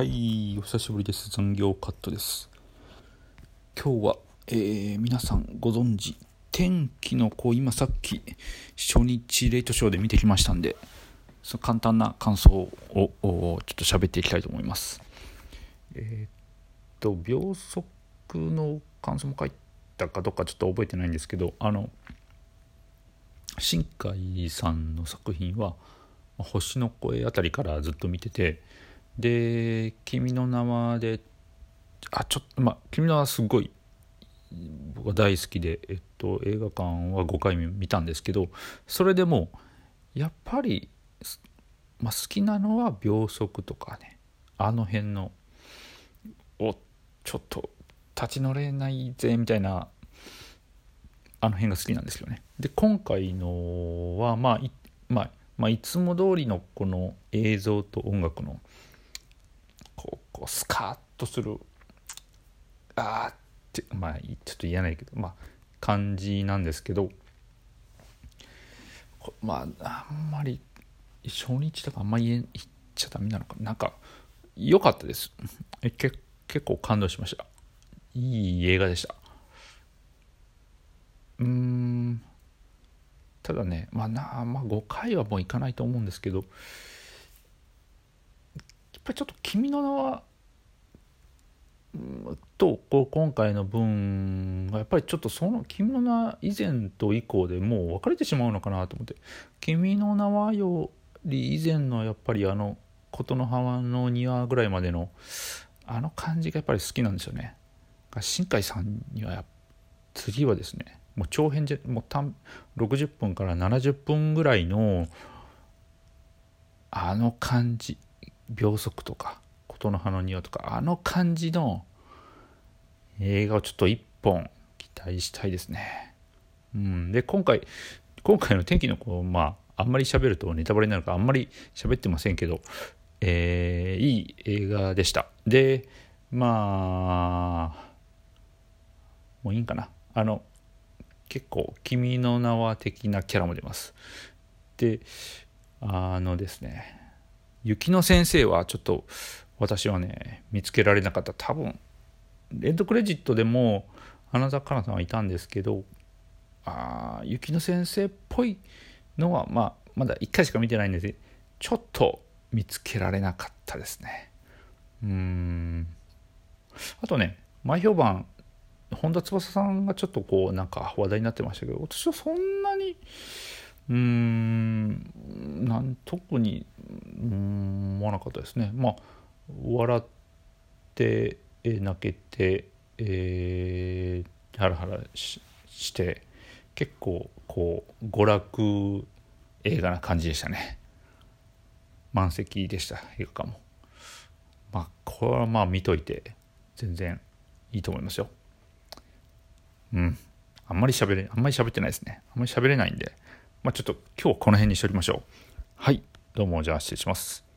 はい、お久しぶりです。残業カットです。今日は、えー皆さんご存知、天気の子、今さっき初日レイトショーで見てきましたんで、その簡単な感想をちょっと喋っていきたいと思います。えーっと、秒速の感想も書いたかどうかちょっと覚えてないんですけど、あの、新海さんの作品は「星の声」あたりからずっと見ててで「君の名は」であちょっとまあ「君の名は」すごい僕は大好きで、えっと、映画館は5回見たんですけどそれでもやっぱり、まあ、好きなのは秒速とかねあの辺のおちょっと立ち乗れないぜみたいなあの辺が好きなんですよね。で今回のは、まあいまあまあ、いつも通りのこの映像と音楽のこうこうスカッとする。あーってまあちょっと言えないけどまあ感じなんですけどまああんまり初日とかあんまり言っちゃダメなのか。なんか良かったです。えけ結構感動しました。いい映画でした。うーん。ただね、まあなまあ、5回はもういかないと思うんですけどぱりちょっと「君の名は」とこう今回の分がやっぱりちょっとその「君の名」以前と以降でもう別れてしまうのかなと思って「君の名は」より以前のやっぱりあの琴の葉の庭ぐらいまでのあの感じがやっぱり好きなんですよね。新海さんにはや次はですねもう長編じゃもう短60分から70分ぐらいのあの感じ秒速とか琴の葉の庭とかあの感じの映画をちょっと一本期待したいですね。うん、で今回今回の天気の子まああんまり喋るとネタバレになるからあんまり喋ってませんけど、えーいい映画でした。でまあもういいんかなあの結構「君の名は」的なキャラも出ますであのですね雪乃先生はちょっと私はね見つけられなかった。多分レッドクレジットでも花澤香菜さんはいたんですけどあ雪乃先生っぽいのは、まあ、まだ1回しか見てないんですちょっと見つけられなかったですね。うん。あとね前評判本田翼さんがちょっとこうなんか話題になってましたけど私はそんなにうんなん特に思わなかったですねまあ笑って泣けて、えーハラハラしして結構こう娯楽映画な感じでしたね満席でした映画館もまあこれはまあ見といて全然いいと思いますようん。あんまり喋れ、あんまり喋ってないですね。あんまり喋れないんで、まあちょっと今日はこの辺にしておきましょう。はい。どうも、じゃあ失礼します。